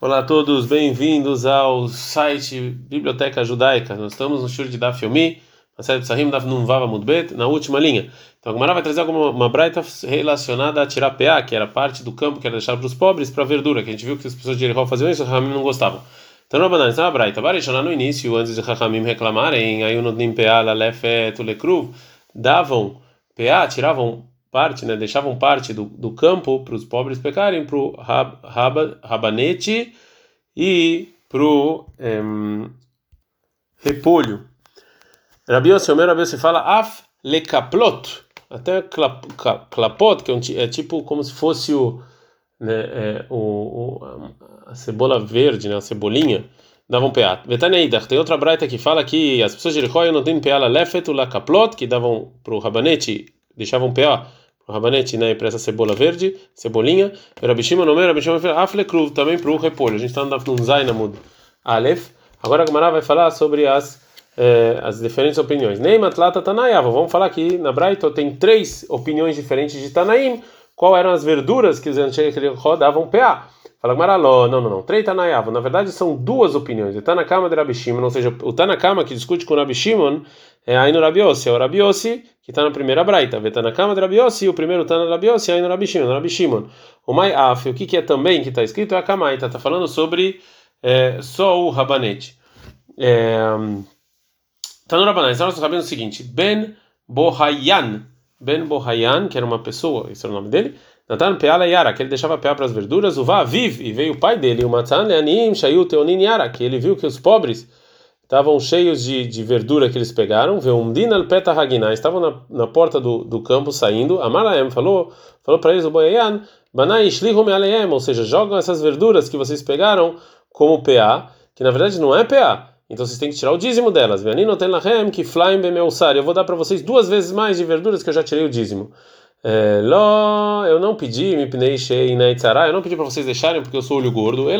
Olá a todos, bem-vindos ao site Biblioteca Judaica. Nós estamos no Shur de Daf Yomi, na série Psahim Daf Nunvava Mudbet, na última linha. Então a Gemara vai trazer alguma uma braita relacionada a tirar PA, que era parte do campo que era deixado para os pobres, para a verdura, que a gente viu que as pessoas de Jericó faziam isso, os Ramim não gostavam. Então não é na braita. lá no início, antes de Ramim reclamarem, aí o Nodnim PA, Lalefet, Lekruv, davam PA, tiravam parte, né, deixavam parte do, do campo para os pobres pecarem, para o rab, raba, rabanete e para o repolho. Rabi Yossi, Omer Rabi Yossi fala af lekaplot, até klapot, que é, um, é, tipo como se fosse o, né, é, o, o, a cebola verde, né, a cebolinha, davam peat. Betaneidach, tem outra braita que fala que as pessoas de Jericó não têm peala lefet, la kaplot, que davam para o rabanete, deixavam pear o rabanete, né, para essa cebola verde, cebolinha. Rabishima no meu, Rabishima aflekruv, também para o repolho. A gente está no Zainamud Aleph. Agora a Gamara vai falar sobre as eh, as diferentes opiniões. Neymatlata Tanayava. Vamos falar aqui na Braito tem três opiniões diferentes de Tanaim. Qual eram as verduras que os antigos rodavam PA? Fala Maraló, não, não, não. Três Tanayava. Na verdade, são duas opiniões. O Tanakama de Rabi Shimon, ou seja, o Tanakama que discute com o Rabi Shimon é aí no Rabiossi. É o Rabiossi que está na primeira braita. Vê Tanakama de Rabiossi, o primeiro Tana de Rabiossi, aí no Rabi Shimon. Rabi Shimon. O Mai Af, o que, que é também que está escrito é a Kamaita. Está falando sobre é, só o rabanete. É, tá no Rabanai. Nós sabemos o seguinte: Ben Bohayan. Ben Bohayan, que era uma pessoa, esse era o nome dele Natan Peala Yara, que ele deixava pear para as verduras, o Vaviv, e veio o pai dele, o Matan Leanim, Shayu Teonin Yara, que ele viu que os pobres estavam cheios de, de verdura que eles pegaram, veio um Dinal Peta estavam na, na porta do, do campo saindo, Amalaem falou, falou para eles o Boyayan, Banai Ishlihu Mealeem, ou seja, jogam essas verduras que vocês pegaram como PA, que na verdade não é PA. Então vocês têm que tirar o dízimo delas. Tem que. Eu vou dar para vocês duas vezes mais de verduras que eu já tirei o dízimo. É, Ló, eu não pedi, eu não pedi para vocês deixarem porque eu sou olho gordo.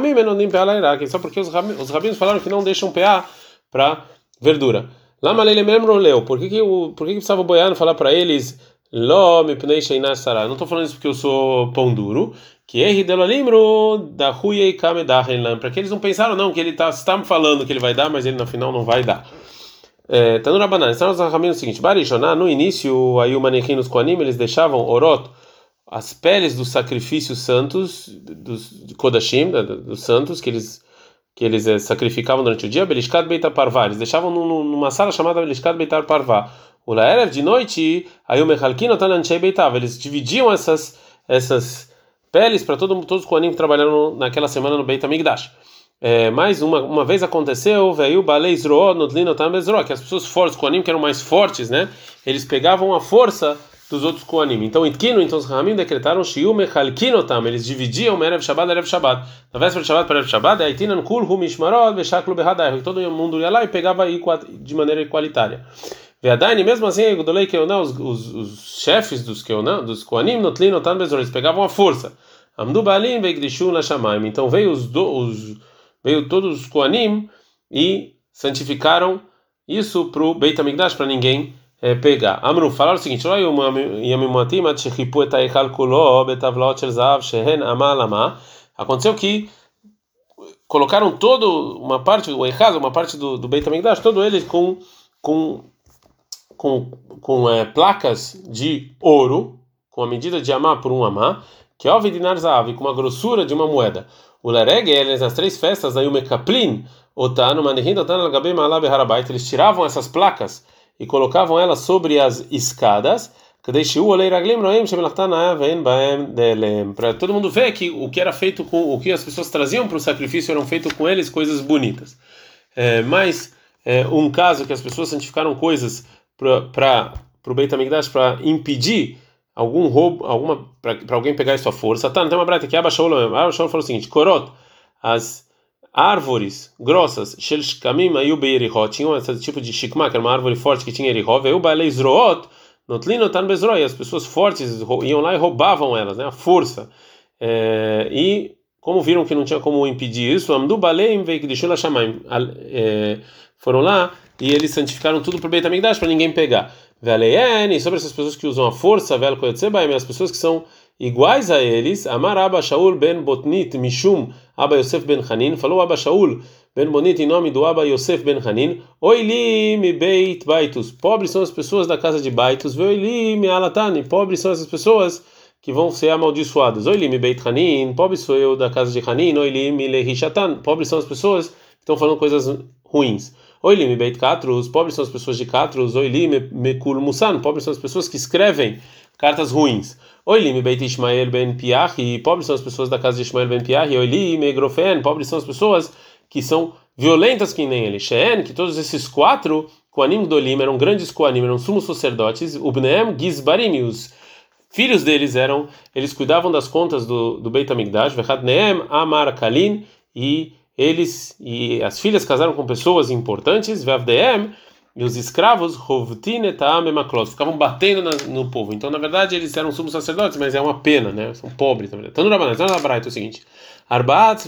Me. Só porque os, os rabinos falaram que não deixam PA para verdura. Lá malele mesmo leu. Por que que o por que que precisava boiando falar para eles Ló me pnei shei Eu não estou falando isso porque eu sou pão duro. Que erre dela lembro da ruia e kamedahen para que eles não pensaram não que ele tá está falando que ele vai dar, mas ele no final não vai dar. É, tá no Rabanan, está nos o seguinte: Barishoná, no início, aí o manequim nos Koanim, eles deixavam orot, as peles dos sacrifícios santos, dos Kodashim, dos santos, que eles que eles é, sacrificavam durante o dia, Belishkat Beitar Parvá, eles deixavam numa sala chamada Belishkat Beitar Parvá. O Laerev de noite, aí o Mechalkino Talanchei Beitav, eles dividiam essas, essas peles para todo, todos os Koanim que trabalharam naquela semana no Beit Amigdash. É, mais uma, uma vez aconteceu, veio Baleizro, Nodlinotam Bezro, que as pessoas fortes, Koanim, que eram mais fortes, né? Eles pegavam a força dos outros Koanim. Então, Itkino, então os Ramim decretaram Shiu Mechalkinotam, eles dividiam Erev Shabbat, Erev Shabbat. Na véspera de Shabbat para Erev Shabbat, Aitinan Kul, Humishmarod, Veshaklu Behadai, todo mundo ia lá e pegava de maneira igualitária. Veadaini, mesmo assim, Gudolei Keonah, os, os, os chefes dos Keonah, dos Koanim, Notlinotam Bezro, eles pegavam a força. Amdu Balim, Begdishu Nashamaim. Então veio os, do, os veio todos os Koanim e santificaram isso para o Beit HaMikdash, para ninguém é, pegar. Amru, falaram o seguinte: Aconteceu que colocaram todo uma parte, o Echaz, uma parte do, do Beit HaMikdash, todo ele com, com, com, com é, placas de ouro, com a medida de amar por um amar, que é o Vidinar Zav, com uma grossura de uma moeda. O Lereg, eles nas três festas, aí o Mekaplin, Otano, Manihin, Otano, Lagabem, Malab, Harabait, eles tiravam essas placas e colocavam elas sobre as escadas, para todo mundo ver que o que era feito com o que as pessoas traziam para o sacrifício eram feito com eles coisas bonitas. É, mas é, um caso que as pessoas santificaram coisas para o Beit HaMikdash para impedir algum roubo, alguma para alguém pegar sua força. Tá, não tem uma brata que Abashaul, Abashaul falou o seguinte: Korot, as árvores grossas, Shelshkamim ayu beirihot, tinham esse tipo de shikma, que era uma árvore forte que tinha erihot, veio baleizroot, notlinotan bezroi, as pessoas fortes iam lá e roubavam elas, né, a força. É, e como viram que não tinha como impedir isso, Amdu Baleim Veikdishula Shamaim, foram lá e eles santificaram tudo para o Beit para ninguém pegar. Veleien, sobre essas pessoas que usam a força, Vel Koyotsebaim, as pessoas que são iguais a eles, Amar Abba Shaul ben Botnit Mishum Abba Yosef ben Hanin, falou Abba Shaul ben Bonit em nome do Abba Yosef ben Hanin, Oilim Beit Baitus, pobres são as pessoas da casa de Baitus, Oilim Alatani, pobres são essas pessoas que vão ser amaldiçoadas. Oilim Beit Hanin, pobre sou eu da casa de Hanin, Oilim Lehishatan, pobres são as pessoas que estão falando coisas ruins. Oilim Beit Katrus, pobres são as pessoas de Katrus, Oilim Mekul Musan, pobres são as pessoas que escrevem cartas ruins. Oilim Beit Ishmael ben Piahi, pobres são as pessoas da casa de Ishmael ben Piahi. Oilim Egrofen, pobres são as pessoas que são violentas que nem ele. Sheen, que todos esses quatro Koanim Dolim eram grandes Koanim, eram sumos sacerdotes. Ubneem Gizbarim, os filhos deles eram, eles cuidavam das contas do, do Beit HaMikdash. Vechadneem Amar Kalin, e eles e as filhas casaram com pessoas importantes. Vavdeem e os escravos, ficavam batendo na, no povo. Então, na verdade, eles eram sumos sacerdotes, mas é uma pena, né? São pobres, na verdade. Rabanai, então, no é o seguinte: Arbaat.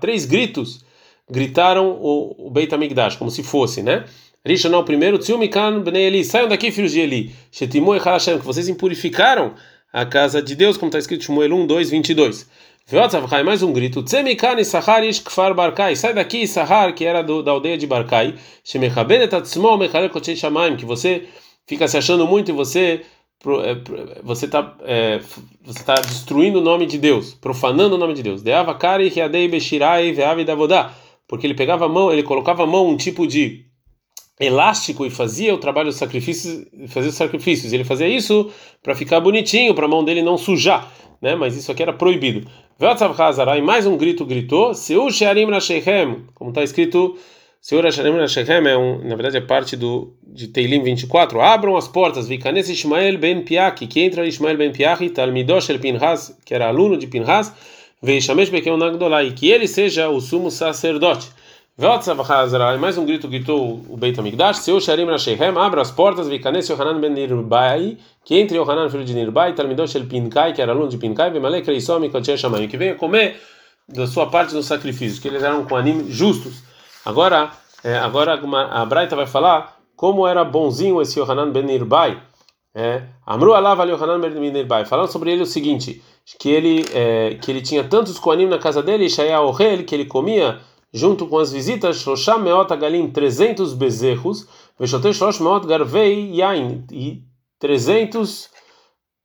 Três gritos gritaram o, o Beit Amigdash, como se fosse, né? Rishonah, o primeiro, Tziumikan, Bnei Eli. Saiam daqui, filhos de Eli. Shetimu e Hashem, que vocês impurificaram a casa de Deus, como está escrito em Shmuel 1, 2, 22 mais um grito. Tsemikani Sahar Kfar Barkai. Sai daqui, Sahar, que era do, da aldeia de Barkai. Shemechabenet Atzmo Mechalel Kochei Shamaim. Que você fica se achando muito e você você está é, você está destruindo o nome de Deus, profanando o nome de Deus. Deava Kari Hiadei Beshirai Veavi Davodá. Porque ele pegava a mão, ele colocava a mão um tipo de elástico e fazia o trabalho dos sacrifícios, fazia os sacrifícios. Ele fazia isso para ficar bonitinho, para a mão dele não sujar, né? Mas isso aqui era proibido. E mais um grito gritou, Seu Shearim Rashechem, como está escrito, Seu Shearim Rashechem é um, na verdade é parte do de Teilim 24. Abram as portas, Vikanes Ishmael ben Piaki, que entra Ishmael ben Piaki, Talmidosh el Pinhas, que era aluno de Pinhas, Veishamesh Bekel Nagdolai, que ele seja o sumo sacerdote. Mais um grito gritou o Beit HaMikdash, Seu Sharim Rashechem, abra as portas, Vikanes Yohanan ben Nirbai, que entre Yohanan, filho de Nirbai, Talmidosh el Pinkai, que era aluno de Pinkai, Vemale Kreisom Kocher Shamayim, que venha comer da sua parte dos sacrifícios, que eles eram com anime justos. Agora, é, agora a Braita vai falar como era bonzinho esse Yohanan ben Nirbai. É, Amru Alav Yohanan ben Nirbai, falando sobre ele o seguinte, que ele, é, que ele tinha tantos coanim na casa dele, Shaya Ohel, que ele comia junto com as visitas, Shosham Meot Galim, 300 bezerros, Veshotei Shosh Meot Garvei Yain, e 300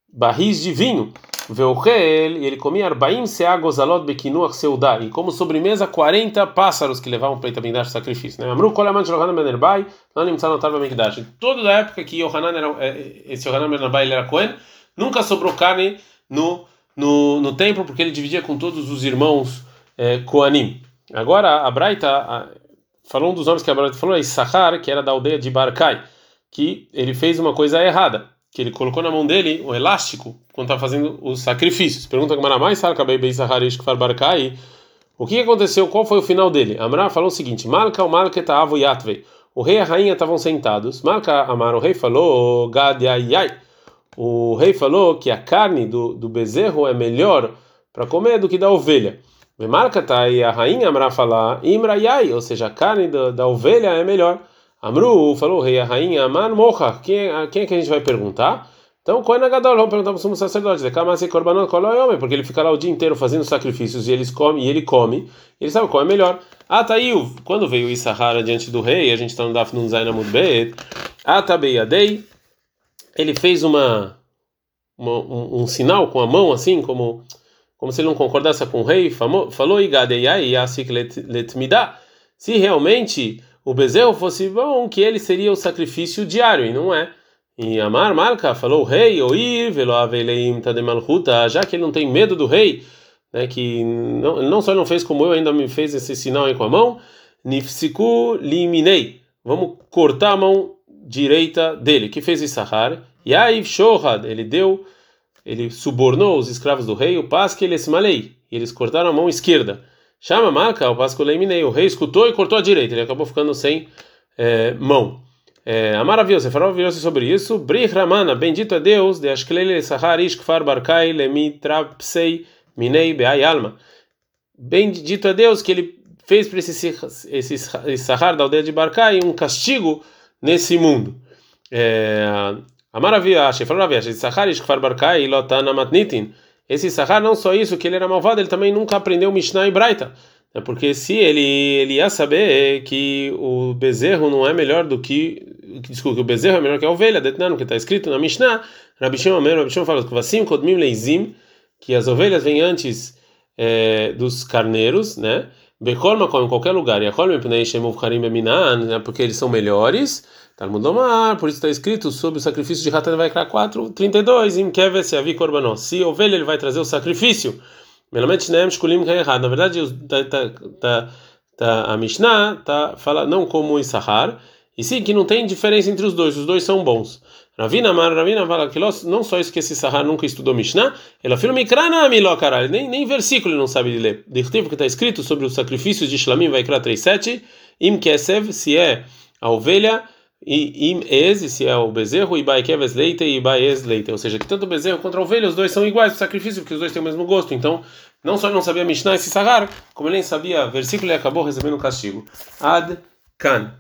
barris de vinho. Veuchel, e ele comia Arbaim Sea Gozalot Bekinuach Seudá, e como sobremesa 40 pássaros que levavam para o sacrifício. Né? Amru Kolaman Yohanan Benerbai, não Nimtzah Notar Bamikdash. Toda a época que Yohanan era, eh, esse Yohanan Benerbai era Cohen, nunca sobrou carne no, no, no templo, porque ele dividia com todos os irmãos é, Koanim. Agora a Braita falou um dos nomes que a Braita falou é Issachar, que era da aldeia de Barkai, que ele fez uma coisa errada, que ele colocou na mão dele o elástico quando estava fazendo os sacrifícios. Pergunta que Maramai Sarkabei Issachar Ishkfar Barkai. O que aconteceu? Qual foi o final dele? Amra falou o seguinte: Malka o Malketa Avu Yatvei. O rei e a rainha estavam sentados. Malka Amar, o rei falou: Gad Yai. O rei falou que a carne do, do bezerro é melhor para comer do que da ovelha. Marca tá e a rainha Amra falar Imra Yai, ou seja, a carne da, da ovelha é melhor. Amru falou, rei, a rainha Amar Mocha, quem, quem é que a gente vai perguntar? Então, Kohen Agadol, vamos perguntar para o sumo sacerdote, porque ele fica lá o dia inteiro fazendo sacrifícios e, eles come, e ele come, e ele sabe qual é melhor. Ah, tá aí, quando veio Issahara diante do rei, a gente está no Daf Nunzai Namud Bet, Atabeyadei, ele fez uma, uma um, um sinal com a mão, assim, como como se ele não concordasse com o rei, falou se realmente o bezerro fosse bom, que ele seria o sacrifício diário, e não é. E Amar Malka falou, o rei, já que ele não tem medo do rei, né, que não, não só não fez como eu, ainda me fez esse sinal aí com a mão, nifsiku liminei, vamos cortar a mão direita dele, que fez Issahar, aí Shohad, ele deu ele subornou os escravos do rei, o Pasque ele malei, e eles cortaram a mão esquerda. Chama marca, o Pasque leiminei, o rei escutou e cortou a direita, ele acabou ficando sem é, mão. É, a maravilha, você falou sobre isso. Brich Ramana, bendito é Deus, de Ashklele Sahar Ishkfar Barkai Lemitrapsei Minei Beai Alma. Bendito é Deus que ele fez para esse, esse, esse Sahar da aldeia de Barkai um castigo nesse mundo. É, Amaravia, falou Ravia, Sahar Ishkfar Barkai Lotana Matnitin. Esse Sahar não só isso, que ele era malvado, ele também nunca aprendeu Mishnah e Braita. É porque se ele, ele ia saber que o bezerro não é melhor do que. Desculpa, que o bezerro é melhor que a ovelha, detnano, que está escrito na Mishnah, Rabishon Omer, Rabishon fala que as ovelhas vêm antes é, dos carneiros, né? Bekolma em qualquer lugar, e a Beminan, porque eles são melhores. Talmud Omar, por isso está escrito sobre o sacrifício de Hatan vai criar 4, 32, Im Keves Yavi Korbanó. Se ovelha, ele vai trazer o sacrifício. Melamente que é errado. Na verdade, tá, tá, tá, tá, a Mishnah tá, fala não como o Issachar, e sim que não tem diferença entre os dois, os dois são bons. Ravina Mar, Ravina fala que não só isso que esse Sahar nunca estudou Mishnah, ele afirma Mikrana Miló, caralho, nem, nem versículo ele não sabe de ler. Dirtivo que está escrito sobre os sacrifícios de Shlamim, vai criar 3.7, Im Kesev, se é a ovelha, e im ez, se é o bezerro, e baikeves leite e baez leite. Ou seja, que tanto o bezerro quanto a ovelha, os dois são iguais no sacrifício, porque os dois têm o mesmo gosto. Então, não só ele não sabia Mishnah esse Sahar, como ele nem sabia versículo e acabou recebendo o castigo. Ad Kan.